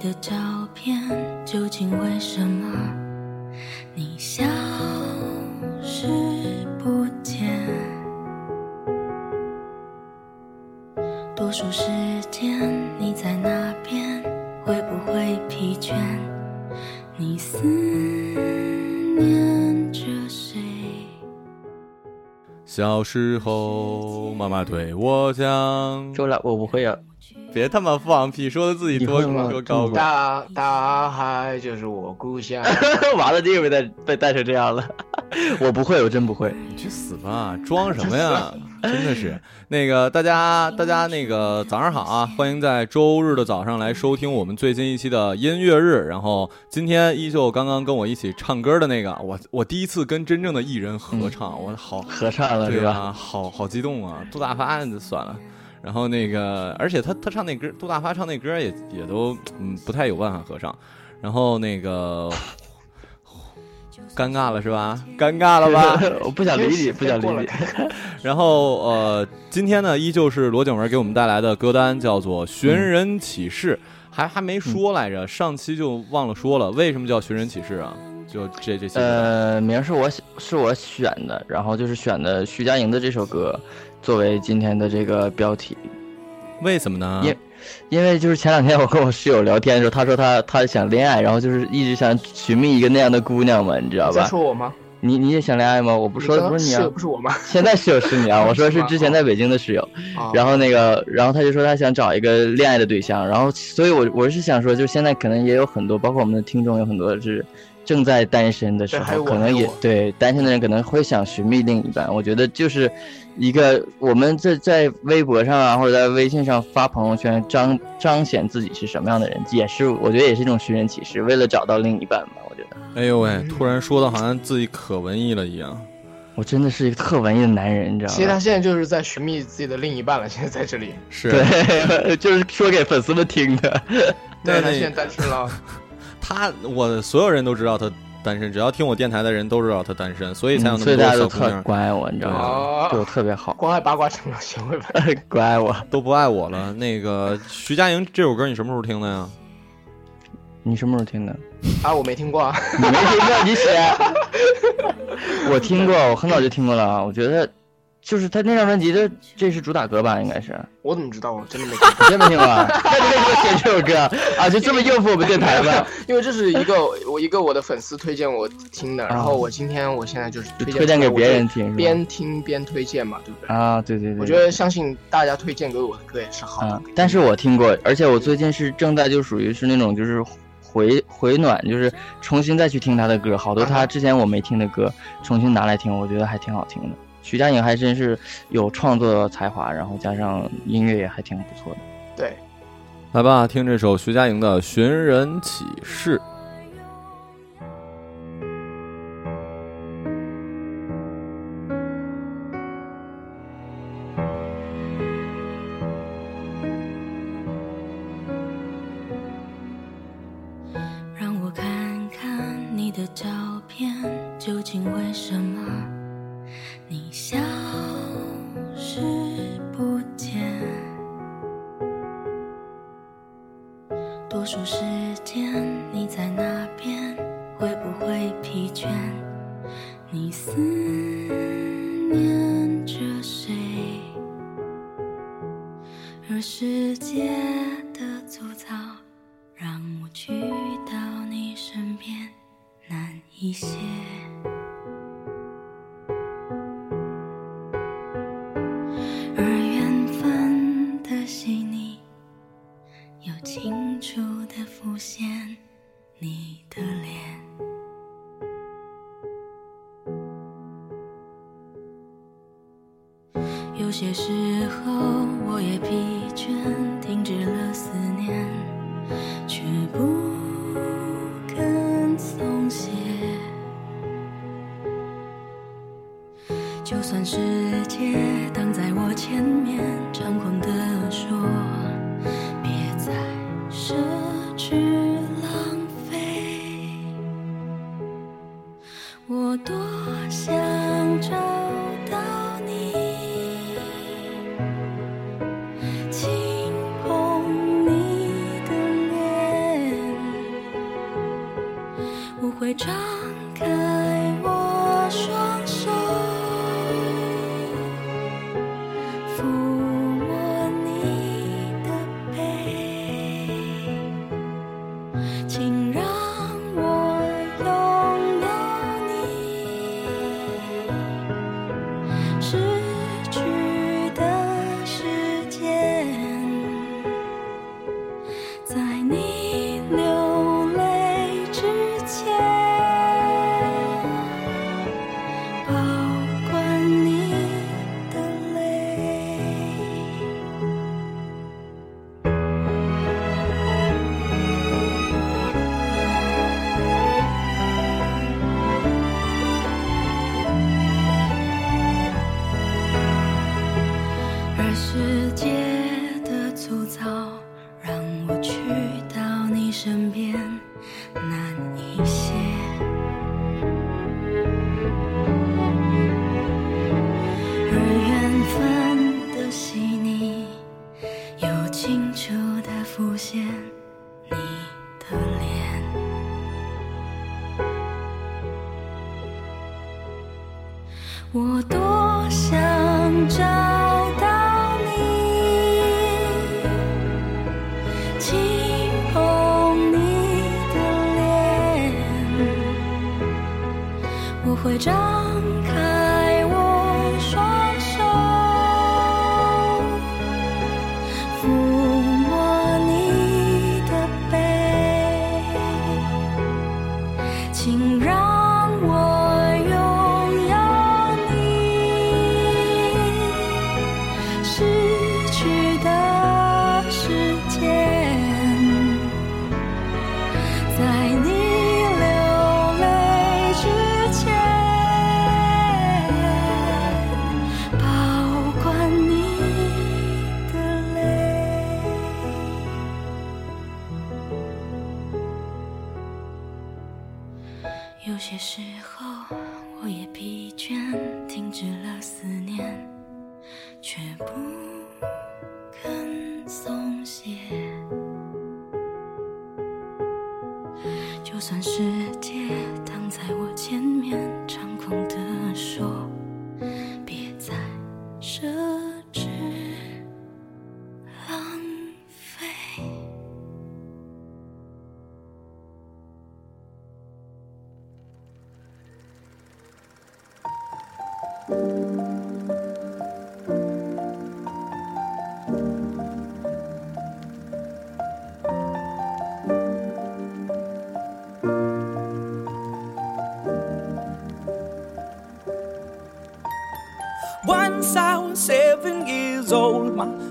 的照片，究竟为什么你消失不见？多数时间你在那边，会不会疲倦？你思念着谁？小时候，妈妈对我讲，周了，我不会啊。别他妈放屁，说的自己多你会吗多高贵。大大海就是我故乡。完了，这个被带被带成这样了。我不会，我真不会。你去死吧！装什么呀？真的是那个大家，大家那个早上好啊！欢迎在周日的早上来收听我们最新一期的音乐日。然后今天依旧刚刚跟我一起唱歌的那个，我我第一次跟真正的艺人合唱，我好合唱了对吧？好好激动啊！杜大发就算了。然后那个，而且他他唱那歌，杜大发唱那歌也也都嗯不太有办法合唱。然后那个 尴尬了是吧？尴尬了吧？我不想理你，不想理你。然后呃，今天呢，依旧是罗景文给我们带来的歌单，叫做《寻人启事》，还还没说来着，上期就忘了说了，为什么叫《寻人启事》啊？就这这些。呃，名是我是我选的，然后就是选的徐佳莹的这首歌作为今天的这个标题。为什么呢？因因为就是前两天我跟我室友聊天的时候，他说他他想恋爱，然后就是一直想寻觅一个那样的姑娘嘛，你知道吧？说我吗？你你也想恋爱吗？我不说的不是你啊，不是我吗？现在室友是你啊，我说是之前在北京的室友。啊然后那个，然后他就说他想找一个恋爱的对象，然后所以我我是想说，就是现在可能也有很多，包括我们的听众有很多是正在单身的时候，可能也对单身的人可能会想寻觅另一半。我觉得就是一个我们在在微博上啊，或者在微信上发朋友圈彰彰显自己是什么样的人，也是我觉得也是一种寻人启事，为了找到另一半吧。我觉得哎呦喂，突然说的好像自己可文艺了一样。我真的是一个特文艺的男人，你知道吗？其实他现在就是在寻觅自己的另一半了，现在在这里。是，对，就是说给粉丝们听的。对他现在单身了，他我所有人都知道他单身，只要听我电台的人都知道他单身，所以才有那嗯所以么大家都特多小姑娘关爱我，你知道吗？啊对我特别好，关爱八卦成了学会吧。关爱我。都不爱我了。那个徐佳莹这首歌你什么时候听的呀？你什么时候听的？啊，我没听过啊。你没听过，你写。我听过，我很早就听过了。我觉得，就是他那张专辑的，这是主打歌吧？应该是。我怎么知道？我 真的没听过。你真没听过啊？那你为什么写这首歌啊？啊，就这么应付我们电台吧？因为这是一个我一个我的粉丝推荐我听的，然后我今天我现在就是推荐给别人听，边听边推荐嘛，对不对？啊，对对对。我觉得相信大家推荐给我的歌也是好的啊。，但是我听过，而且我最近是正在就属于是那种就是回回暖，就是重新再去听他的歌，好多他之前我没听的歌，重新拿来听，我觉得还挺好听的。徐佳莹还真是有创作才华，然后加上音乐也还挺不错的。对，来吧，听这首徐佳莹的《寻人启事》。就算世界挡在我前面，猖狂的难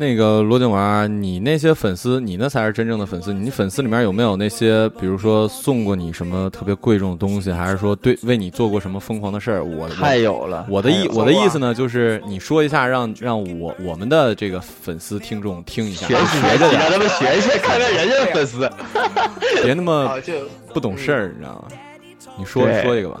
那个罗景娃，你那些粉丝，你那才是真正的粉丝。你粉丝里面有没有那些，比如说送过你什么特别贵重的东西，还是说对为你做过什么疯狂的事儿？我太有了。我的意我的意思呢，就是你说一下，让让我我们的这个粉丝听众听一下，学习学着点让他们学一学，看看人家的粉丝。别那么不懂事儿，你知道吗？你说说一个吧。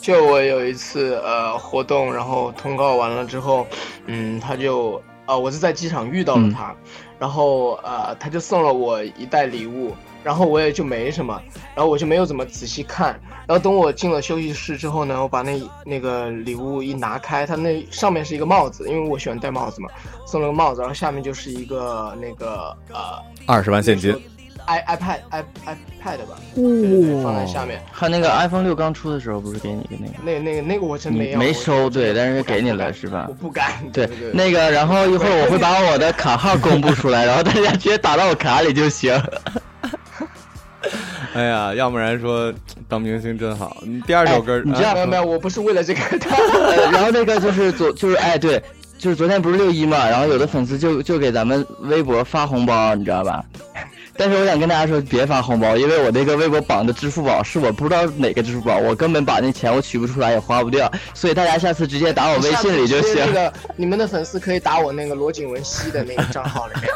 就我有一次呃活动，然后通告完了之后，嗯，他就呃我是在机场遇到了他，然后呃他就送了我一袋礼物，然后我也就没什么，然后我就没有怎么仔细看，然后等我进了休息室之后呢，我把那那个礼物一拿开，它那上面是一个帽子，因为我喜欢戴帽子嘛，送了个帽子，然后下面就是一个那个呃二十万现金，i iPad i iPad 吧，对对对，放在下面。看那个 iPhone 六刚出的时候，不是给你一个那个？那那个那个我真没有，没收，对，但是给你了是吧我？不敢。对对，那个，然后一会儿我会把我的卡号公布出来，然后大家直接打到我卡里就行。哎呀，要不然说当明星真好。你第二首歌，哎你知道啊没有没有，我不是为了这个 然后那个就是昨就是哎对，就是昨天不是六一嘛，然后有的粉丝就就给咱们微博发红包，你知道吧？但是我想跟大家说，别发红包，因为我那个微博绑的支付宝是我不知道哪个支付宝，我根本把那钱我取不出来也花不掉，所以大家下次直接打我微信里就行。那个你们的粉丝可以打我那个罗景文熙的那个账号里面。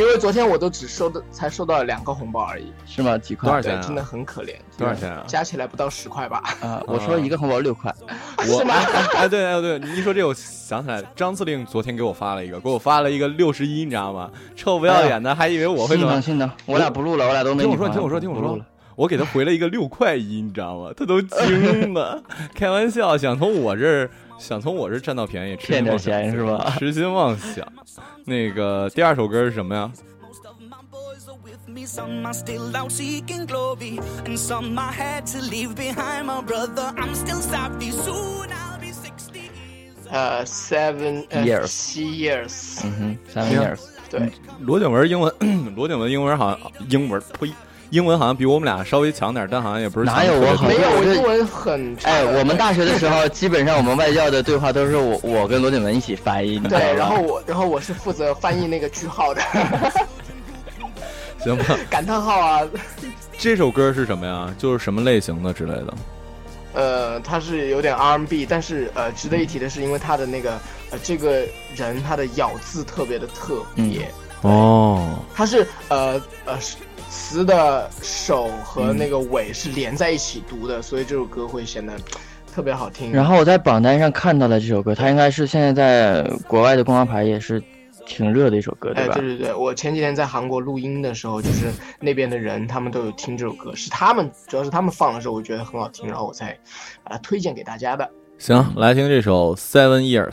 对因为昨天我都只收的才收到了两个红包而已，是吗？几块？多少钱啊真的很可怜。多少钱啊？加起来不到十块吧？啊，我说一个红包六块，我哎对哎对，你一说这我想起来，张司令昨天给我发了一个，给我发了一个六十一，你知道吗？臭不要脸的，还以为我会怎么心疼？心疼，我俩不录了，我俩都没听我说，听我说，听我说我给他回了一个六块一，你知道吗？他都惊了，开玩笑，想从我这儿想从我这占到便宜，骗点钱是吧？痴心妄想。那个第二首歌是什么呀？Most of my boys are with me, some are still out seeking glory, and some I had to leave behind. My brother, I'm still sorry. Soon I'll be 60 years，seven 呃 Years 七 years，嗯哼，seven years，对，罗景文英文，罗景文英文好像英文呸，英文好像比我们俩稍微强点，但好像也不是哪有我好像没有，我英文很差。哎，我们大学的时候，基本上我们外教的对话都是我我跟罗景文一起翻译，对，然后我然后我是负责翻译那个句号的。行吧？感叹号啊，这首歌是什么呀？就是什么类型的之类的？呃，他是有点 R&B，但是呃，值得一提的是，因为他的那个呃，这个人他的咬字特别的特别，哦，他是呃呃词的首和那个尾是连在一起读的，所以这首歌会显得特别好听。然后我在榜单上看到了这首歌，它应该是现在在国外的公告牌也是挺热的一首歌，对，吧？对对对，我前几天在韩国录音的时候，就是那边的人他们都有听这首歌，是他们主要是他们放的时候，我觉得很好听，然后我才把它推荐给大家的。行，来听这首《Seven Years》。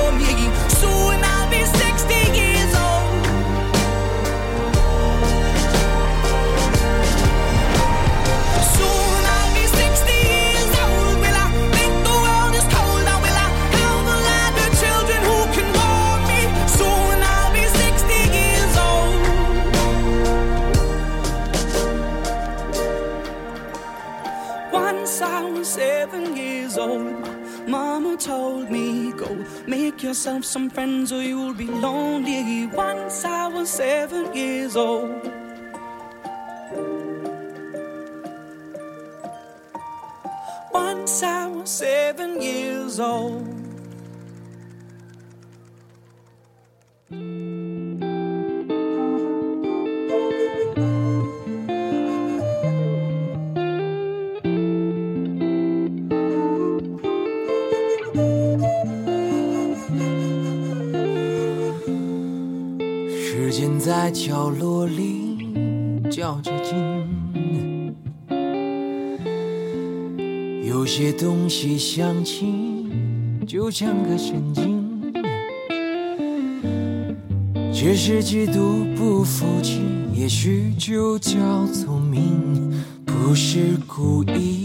I was seven years old, mama told me, Go make yourself some friends or you'll be lonely. Once I was seven years old. Once I was seven years old. 角落里较着劲，有些东西想起就像个神经，只是嫉妒不服气，也许就叫聪明，不是故意，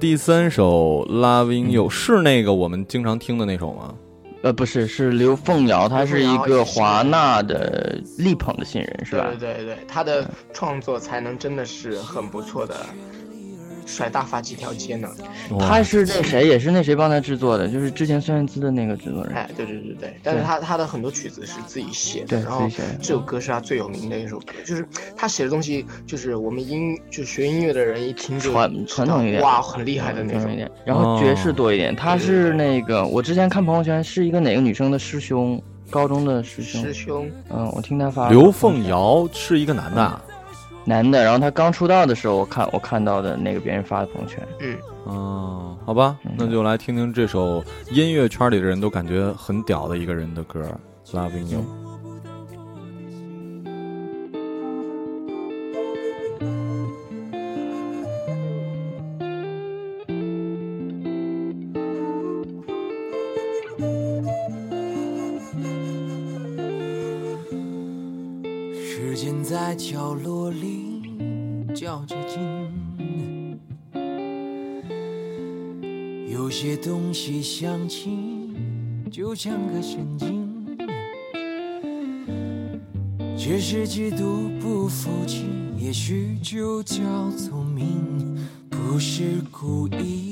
第三首《Loving You》是那个我们经常听的那首吗？呃，不是，是刘凤瑶，她是一个华纳的力捧的新人，是吧？对对对，她的创作才能真的是很不错的，甩大发几条街呢。他是那谁，也是那谁帮他制作的，就是之前孙燕姿的那个制作人。哎，对对对对，但是他他的很多曲子是自己写的，对然后自己写的这首歌是他最有名的一首歌，就是他写的东西，就是我们音就学音乐的人一听就传传统一点，哇，很厉害的那种一。点，然后爵士多一点。他是那个，我之前看朋友圈是一个哪个女生的师兄，高中的师兄。师兄，嗯，我听他发刘凤瑶是一个男的啊，男的，然后他刚出道的时候，我看我看到的那个别人发的朋友圈。嗯，哦，好吧，那就来听听这首音乐圈里的人都感觉很屌的一个人的歌《Loving You》。像个神经，只是极度不服气，也许就叫聪明，不是故意，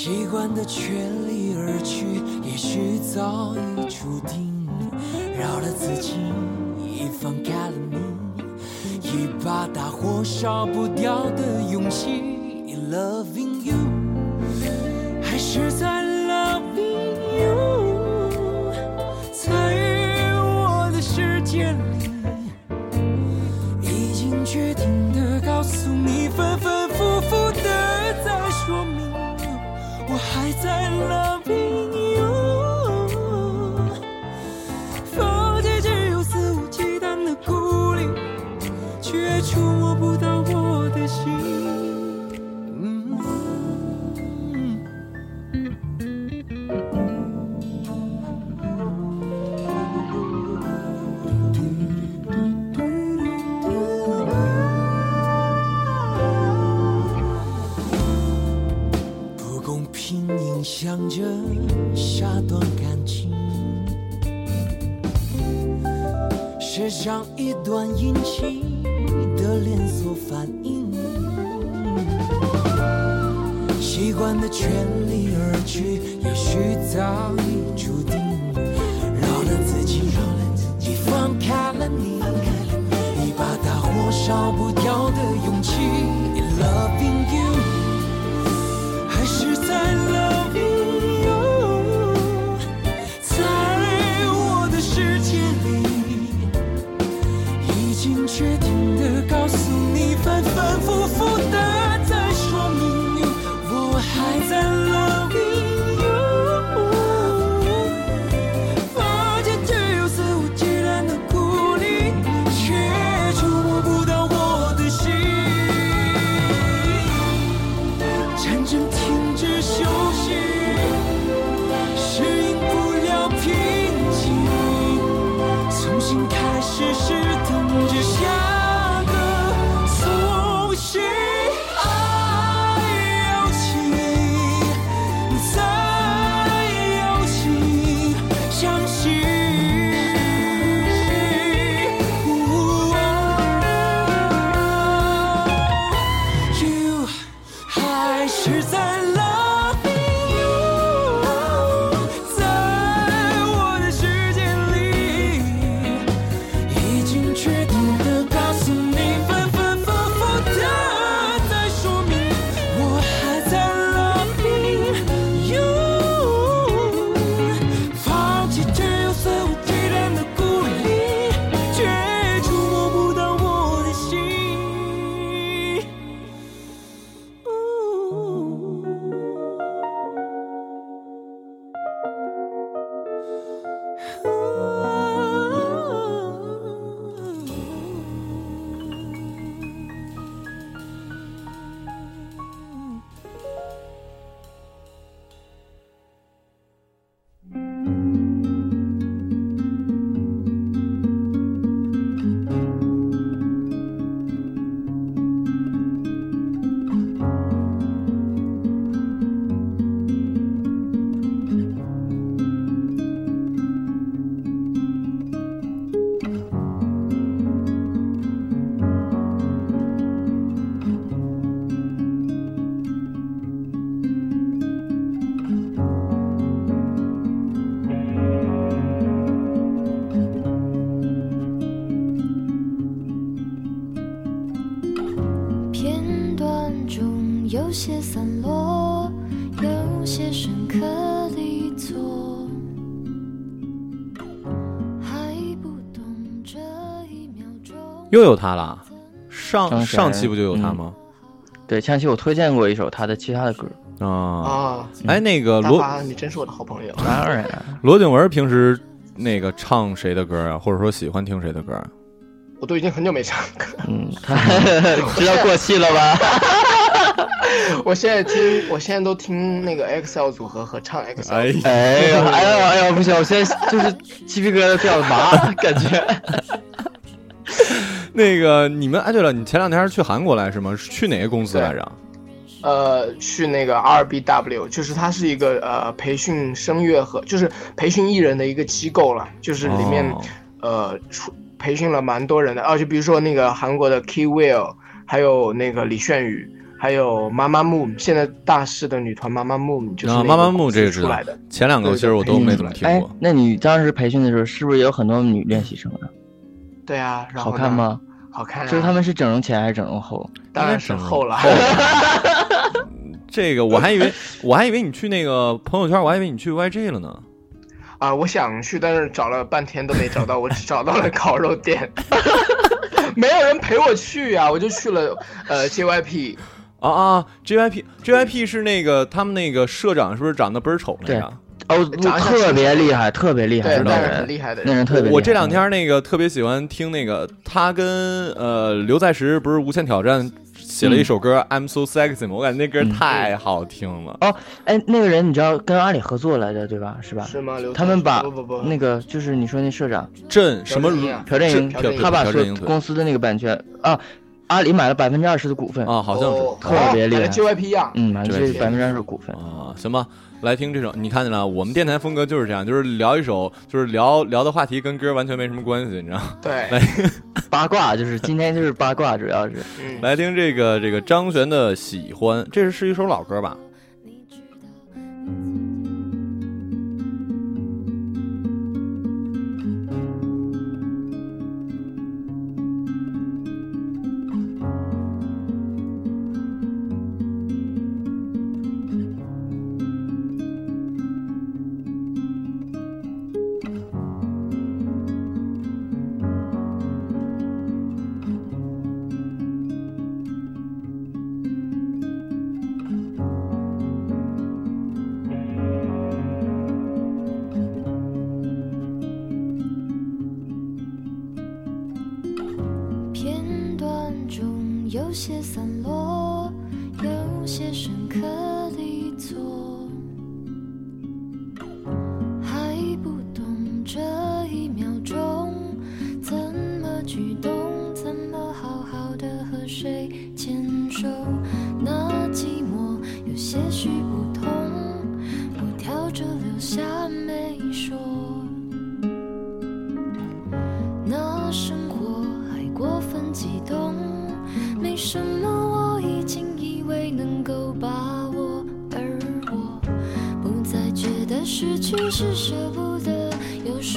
习惯的全力而去，也许早已注定，饶了自己，已放开了你，一把大火烧不掉的勇气。Loving you。还是在着下段感情，写上一段引起的连锁反应。习惯的全力而去，也许早已注定。又有他了，上上期不就有他吗？对，上期我推荐过一首他的其他的歌。啊，啊，哎，那个罗你真是我的好朋友。当然，罗景文平时那个唱谁的歌啊，或者说喜欢听谁的歌啊？我都已经很久没唱歌，嗯，他 知道过气了吧？我现在听，我现在都听那个 XL 组合和唱 XL。哎呀，哎呦，哎呦，哎呦，不行，我现在就是鸡皮疙瘩掉的麻，感觉。那个你们哎，对了，你前两天是去韩国来是吗？是去哪个公司来着？呃，去那个 RBW，就是它是一个呃培训声乐和就是培训艺人的一个机构了，就是里面、哦呃出培训了蛮多人的，啊，就比如说那个韩国的 Key Will，还有那个李炫宇，还有妈妈木，现在大势的女团妈妈木，就是妈妈木公司这个知道出来的，，前两个其实我都没怎么听哎过。，那你当时培训的时候，是不是也有很多女练习生啊？对啊，然后好看？吗？好看、啊，就是他们是整容前还是整容后？当然是后了，这个我还以为我还以为你去那个朋友圈，我还以为你去 YG 了呢。啊，我想去，但是找了半天都没找到，我只找到了 烤肉店，没有人陪我去呀、我就去了呃 JYP，啊啊，JYP JYP 是那个他们那个社长是不是长得倍儿丑那个？哦特别厉害特别厉害那人那人特别厉害我这两天那个特别喜欢听那个他跟呃刘在石不是无限挑战写了一首歌 i'm so sexy 吗？我感觉那歌太好听了。哦哎那个人你知道跟阿里合作来着对吧？是吧他们把那个就是你说那社长郑什么如他把公司的那个版权啊阿里买了百分之二十的股份啊好像是。特别厉害 gyp 啊嗯对百分之二十的股份啊行吧。来听这首，你看见了，我们电台风格就是这样，就是聊一首，就是聊聊的话题跟歌完全没什么关系，你知道，对，来，八卦就是今天就是八卦，主要是，来听这个这个张悬的喜欢，这是一首老歌吧？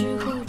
you.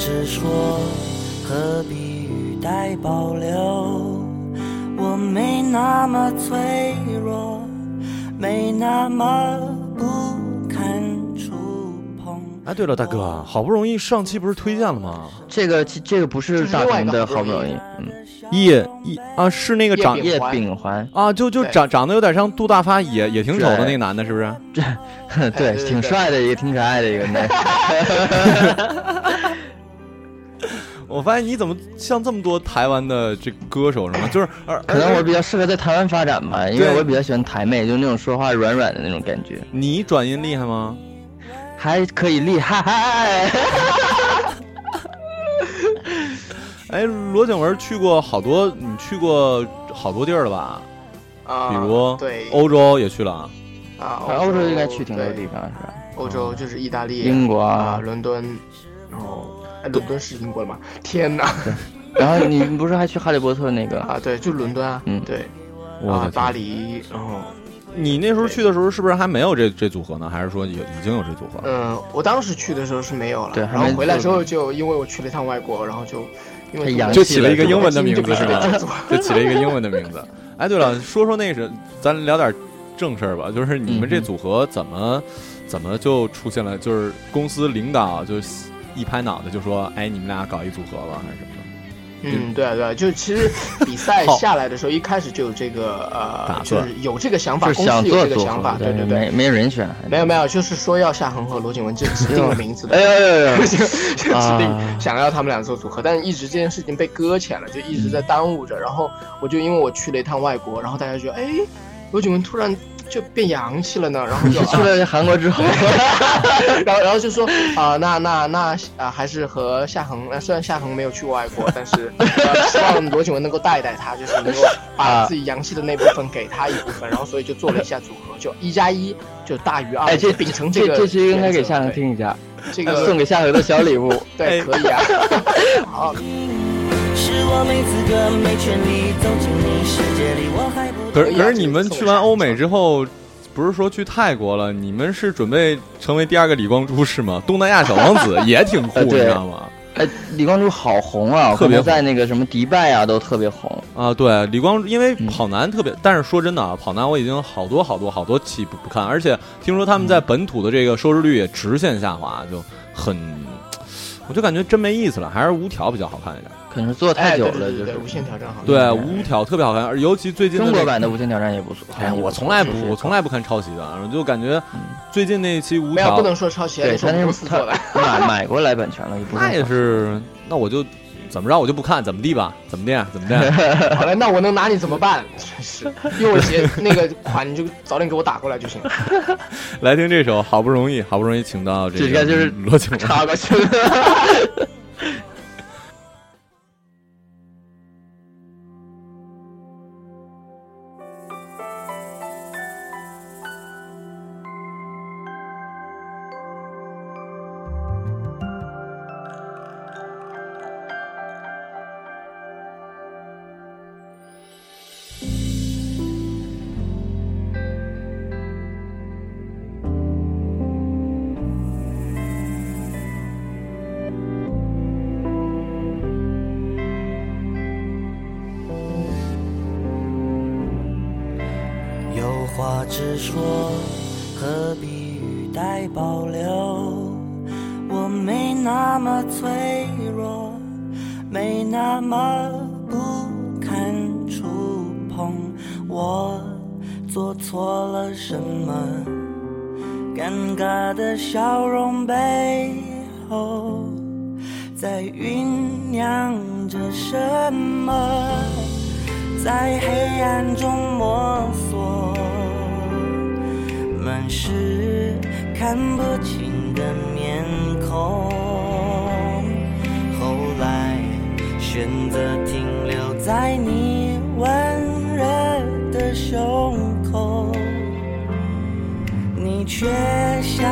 直说，何必语带保留？我没那么脆弱，没那么不堪触碰。哎，对了，大哥，好不容易上期不是推荐了吗？这个这个不是大同的，好不容易，嗯，叶叶啊，是那个长叶秉环啊，就就长长得有点像杜大发，也也挺丑的那个男的，是不是？这对，挺帅的一个，挺可爱的一个男。我发现你怎么像这么多台湾的这歌手什么？就是可能我比较适合在台湾发展吧，因为我比较喜欢台妹，就是那种说话软软的那种感觉。你转音厉害吗？还可以厉害。哎，罗景文去过好多，你去过好多地儿了吧？啊，比如对欧洲也去了。啊，欧洲应该去挺多地方是吧？欧洲就是意大利、英国啊、伦敦，然后。哎，伦敦是英国的吗？天哪！然后你不是还去哈利波特那个啊？对，就伦敦啊。嗯，对。啊，巴黎，然后你那时候去的时候是不是还没有这这组合呢？还是说有已经有这组合？嗯，我当时去的时候是没有了。对，然后回来之后就因为我去了一趟外国，然后就因为就起了一个英文的名字是吧？就起了一个英文的名字。哎，对了，说说那是咱聊点正事儿吧，就是你们这组合怎么怎么就出现了？就是公司领导就。一拍脑袋就说：“哎，你们俩搞一组合吧，还是什么？的？”嗯，对啊，对啊，就其实 比赛下来的时候，一开始就有这个呃，就是有这个想法，公司有这个想法，对对对，没没人选，没有没有，就是说要夏恒和罗景文就指定了名字的，哎呀 就指定想要他们俩做组合，但是一直这件事情被搁浅了，就一直在耽误着。然后我就因为我去了一趟外国，然后大家觉得，哎，罗景文突然。就变洋气了呢，然后 就去了韩国之后，然后然后就说啊，那那那啊，还是和夏恒，虽然夏恒没有去过外国，但是希望罗景文能够带带他，就是能够把自己洋气的那部分给他一部分，然后所以就做了一下组合，就一加一就大于二。哎，这秉承这个，这期应该给夏恒听一下，这个送给夏恒的小礼物，对，可以啊。好。可是可是你们去完欧美之后，不是说去泰国了？你们是准备成为第二个李光洙是吗？东南亚小王子也挺酷，你知道吗？哎，李光洙好红啊，特别在那个什么迪拜啊都特别红啊。对，李光因为跑男特别，但是说真的啊，跑男我已经好多好多好多期不不看，而且听说他们在本土的这个收视率也直线下滑，就很，我就感觉真没意思了，还是无条比较好看一点。可能做太久了，就是无限挑战好。对，无挑特别好看，而尤其最近中国版的无限挑战也不错。哎，我从来不，我从来不看抄袭的，就感觉最近那一期无挑不能说抄袭，对，他那是他买买过来版权了，那也是，那我就怎么着我就不看，怎么地吧，怎么地，怎么地。好嘞，那我能拿你怎么办？真是，因为我鞋那个款，你就早点给我打过来就行了。来听这首，好不容易，好不容易请到这个就是罗景插过去。直说，何必语带保留？我没那么脆弱，没那么不堪触碰。我做错了什么？尴尬的笑容背后，在酝酿着什么？在黑暗中摸索。满是看不清的面孔，后来选择停留在你温热的胸口，你却想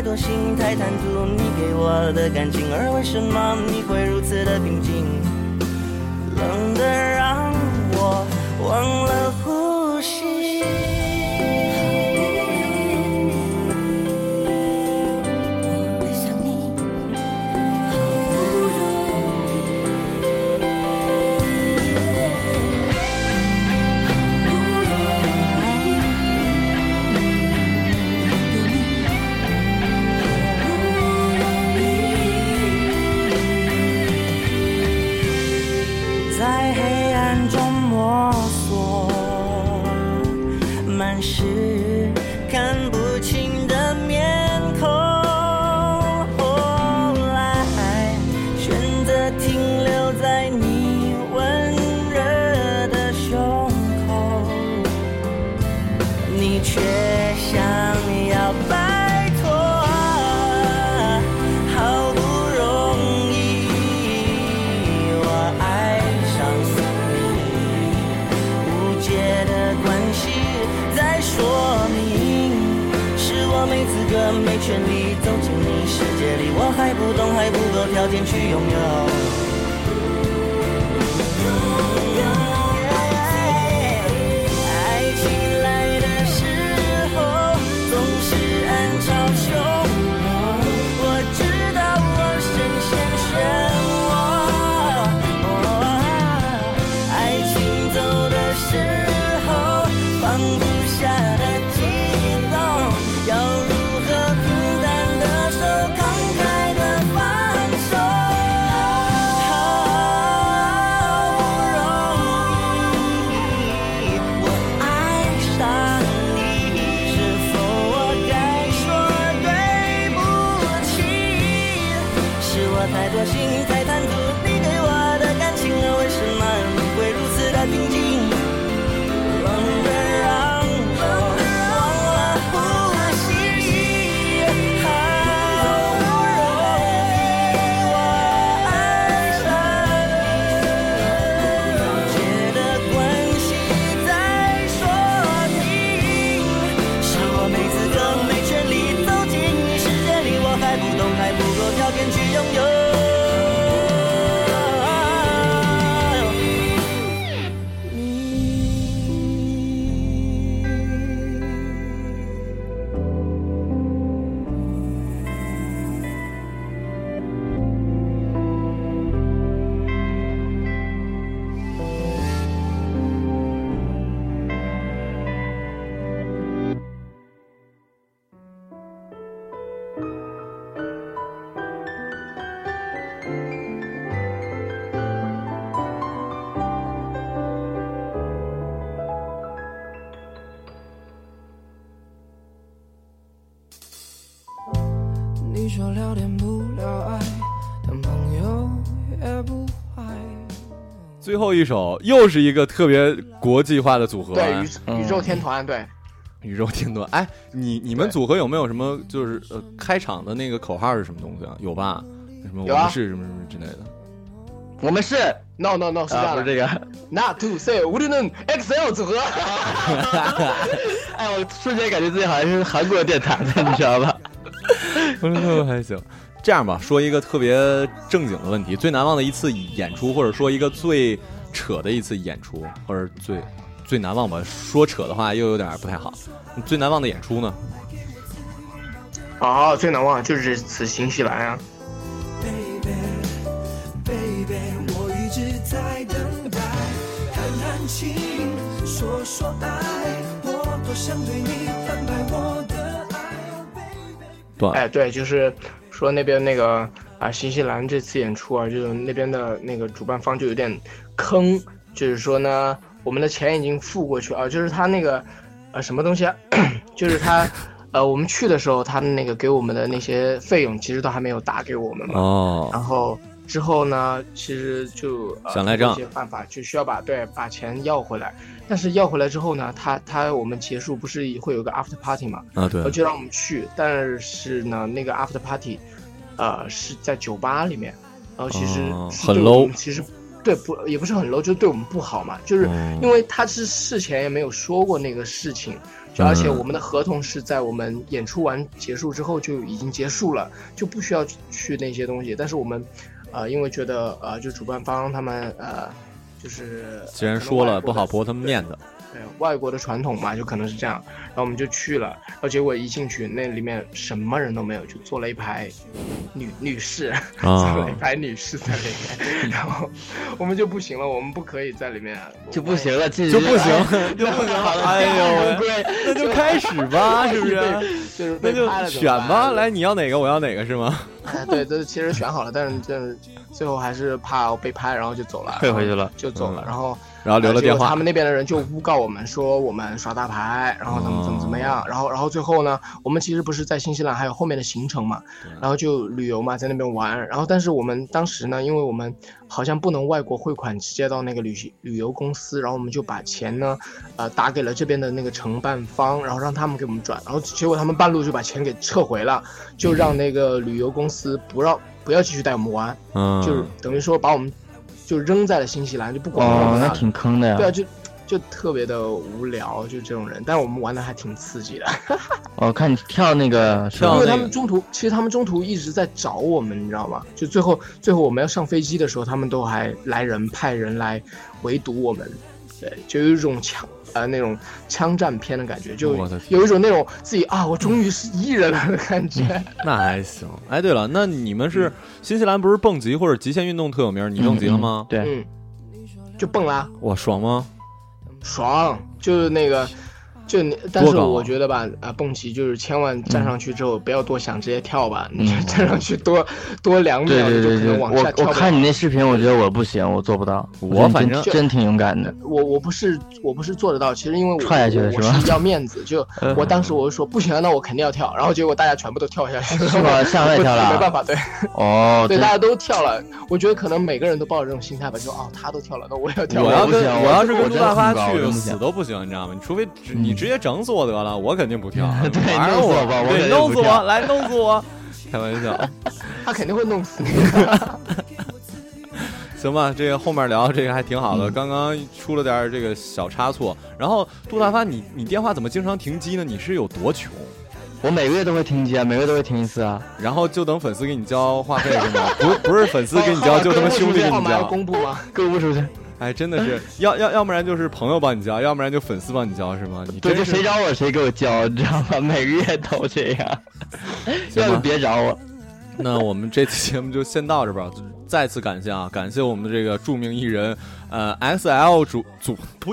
太多心太贪图你给我的感情，而为什么你会如此的平静？冷的让我忘了最后一首又是一个特别国际化的组合，对，宇宇宙天团，对，宇宙天团。哎，你你们组合有没有什么就是呃开场的那个口号是什么东西啊？有吧？什么我们是什么什么之类的？我们是 no no no 是这啊，样的，这个。Not to say 无敌能 XL 组合，哎，我瞬间感觉自己好像是韩国电台的，你知道吧？嗯，还行。这样吧，说一个特别正经的问题：最难忘的一次演出，或者说一个最扯的一次演出，或者最最难忘吧。说扯的话又有点不太好。最难忘的演出呢？哦，最难忘就是这次新西兰啊，baby，我一直在等待，谈谈情，说说爱，我多想对你摊牌我的爱。对，哎，对，就是说那边那个啊，新西兰这次演出啊，就是那边的那个主办方就有点坑，就是说呢，我们的钱已经付过去啊，就是他那个呃什么东西啊，就是他呃我们去的时候，他们那个给我们的那些费用其实都还没有打给我们嘛，哦，然后之后呢，其实就、呃、想赖账。一些办法就需要把对把钱要回来，但是要回来之后呢，他他我们结束不是会有个 after party 嘛，啊对。就让我们去，但是呢，那个 after party，呃是在酒吧里面，然后其实哦很 low 其实对不也不是很 low，就对我们不好嘛，就是嗯因为他是事前也没有说过那个事情，就而且嗯。我们的合同是在我们演出完结束之后就已经结束了，就不需要去那些东西。但是我们，呃，因为觉得呃，就主办方他们呃，就是既然说了不好驳他们面子，对外国的传统嘛，就可能是这样。然后我们就去了，然后结果一进去，那里面什么人都没有，就坐了一排女女士，啊坐了一排女士在里面。然后我们就不行了，我们不可以在里面就不行了，进去就不行哎就不行了哎呦喂，那就开始吧，是不是？就是那就选吧，来，你要哪个，我要哪个，是吗？哎，对，这其实选好了，但是这最后还是怕被拍，然后就走了，退回去了就走了，嗯然后然后留了电话他们那边的人就诬告我们说我们耍大牌，然后怎么怎么怎么哦样，然后然后最后呢，我们其实不是在新西兰还有后面的行程嘛，然后就旅游嘛，在那边玩，然后但是我们当时呢，因为我们好像不能外国汇款直接到那个旅行旅游公司，然后我们就把钱呢，呃，打给了这边的那个承办方，然后让他们给我们转，然后结果他们半路就把钱给撤回了，就让那个旅游公司不让不要继续带我们玩，嗯就是等于说把我们就扔在了新西兰，就不管我哦，们了。那挺坑的呀。对啊，就就特别的无聊，就这种人，但是我们玩的还挺刺激的。我 看你跳那个是吧因为他们中途，其实他们中途一直在找我们，你知道吗？就最后最后我们要上飞机的时候，他们都还来人派人来围堵我们，对，就有一种枪呃那种枪战片的感觉，就有一种那种自己啊，我终于是艺人了的感觉。那还行。哎，对了，那你们是新西兰不是蹦极或者极限运动特有名？你蹦极了吗？对，嗯，就蹦啦，哇，爽吗？爽，就是那个，就你，但是我觉得吧，啊，蹦极就是千万站上去之后不要多想，直接跳吧。你就站上去多多两秒，对对对对，你就可能往下我跳不了。我看你那视频，我觉得我不行，我做不到。我反正真真挺勇敢的。我我不是我不是做得到，其实因为我踹下去了我是吧我是要面子，就 嗯我当时我就说不行啊，那我肯定要跳，然后结果大家全部都跳下去了，是吗向外跳了没办法，对哦，对，大家都跳了。我觉得可能每个人都抱着这种心态吧，就哦，他都跳了，那我也要跳。我要跟不行我要是跟我杜大发去，真不行死都不行，你知道吗？你除非直你直接整死我得了，我肯定不跳。对弄死我吧我弄死我，来弄死我，开玩笑。他肯定会弄死你。行吧，这个后面聊这个还挺好嗯的。刚刚出了点这个小差错，然后杜大发，你你电话怎么经常停机呢？你是有多穷？我每个月都会停机啊，每个月都会停一次啊。然后就等粉丝给你交话费是吗？不不是粉丝给你交，就他妈兄弟给你交。公布吗？公布出去。哎，真的是要要要不然就是朋友帮你交，要不然就粉丝帮你交是吗？你对，就谁找我谁给我交，你知道吗？每个月都这样，要不别找我。那我们这期节目就先到这吧。再次感谢啊，感谢我们的这个著名艺人，呃，S L 主组呸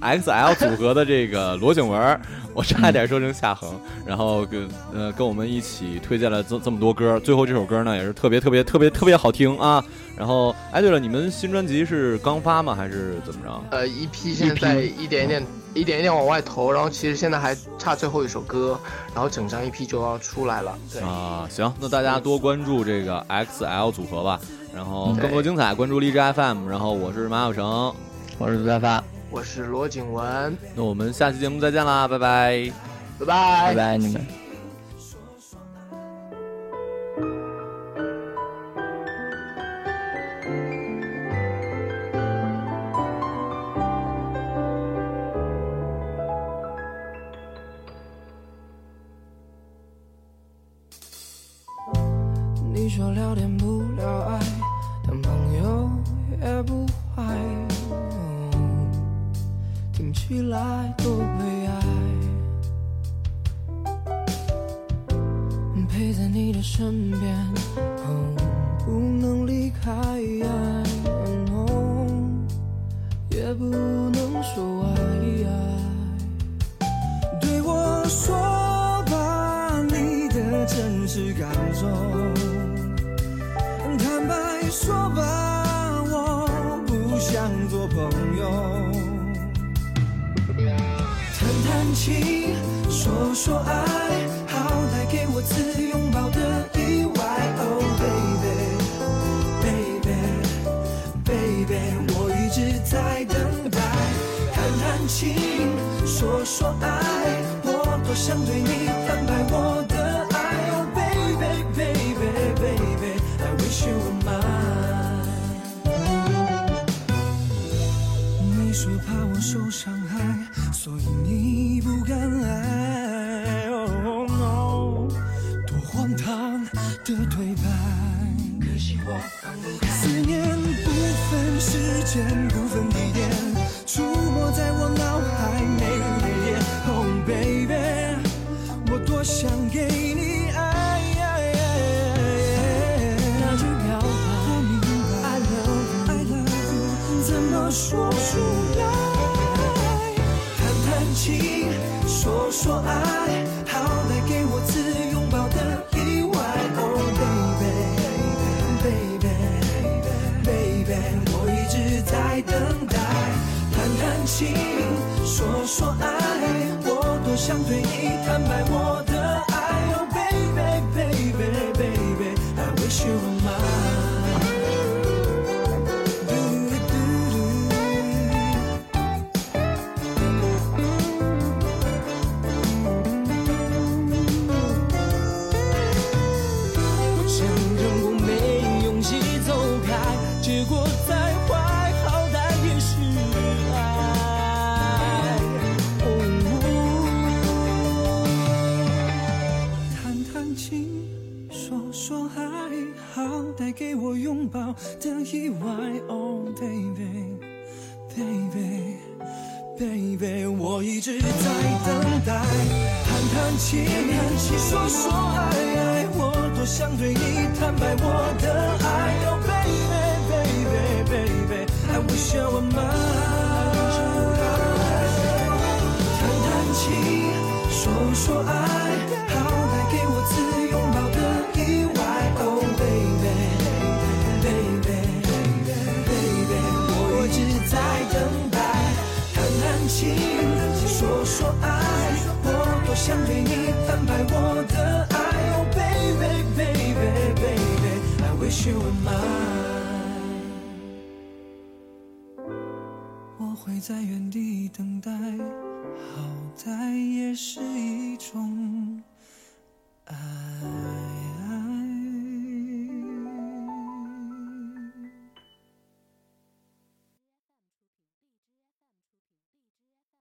，XL 组合的这个罗景文，我差点说成夏恒，然后跟呃跟我们一起推荐了这这么多歌，最后这首歌呢也是特别特别特别特别好听啊。然后，哎，对了，你们新专辑是刚发吗？还是怎么着？呃，EP 现在在一点一点、一点一点往外投，然后其实现在还差最后一首歌，然后整张一批就要出来了。对，啊，行，那大家多关注这个 XL 组合吧。然后更多精彩，关注荔枝 FM。然后我是马小成，我是杜大发，我是罗景文，那我们下期节目再见啦，拜拜，拜拜，拜拜你们。情，说说爱，好来给我次拥抱的意外。Oh baby baby baby，我一直在等待。谈谈情，说说爱，我多想对你坦白我的爱。Oh baby baby baby，I wish you were mine。你说怕我受伤。所以你不敢爱 oh no 多荒唐的对白。可惜我放不开。思念不分时间不分地点。情，说说爱，我多想对你坦白我。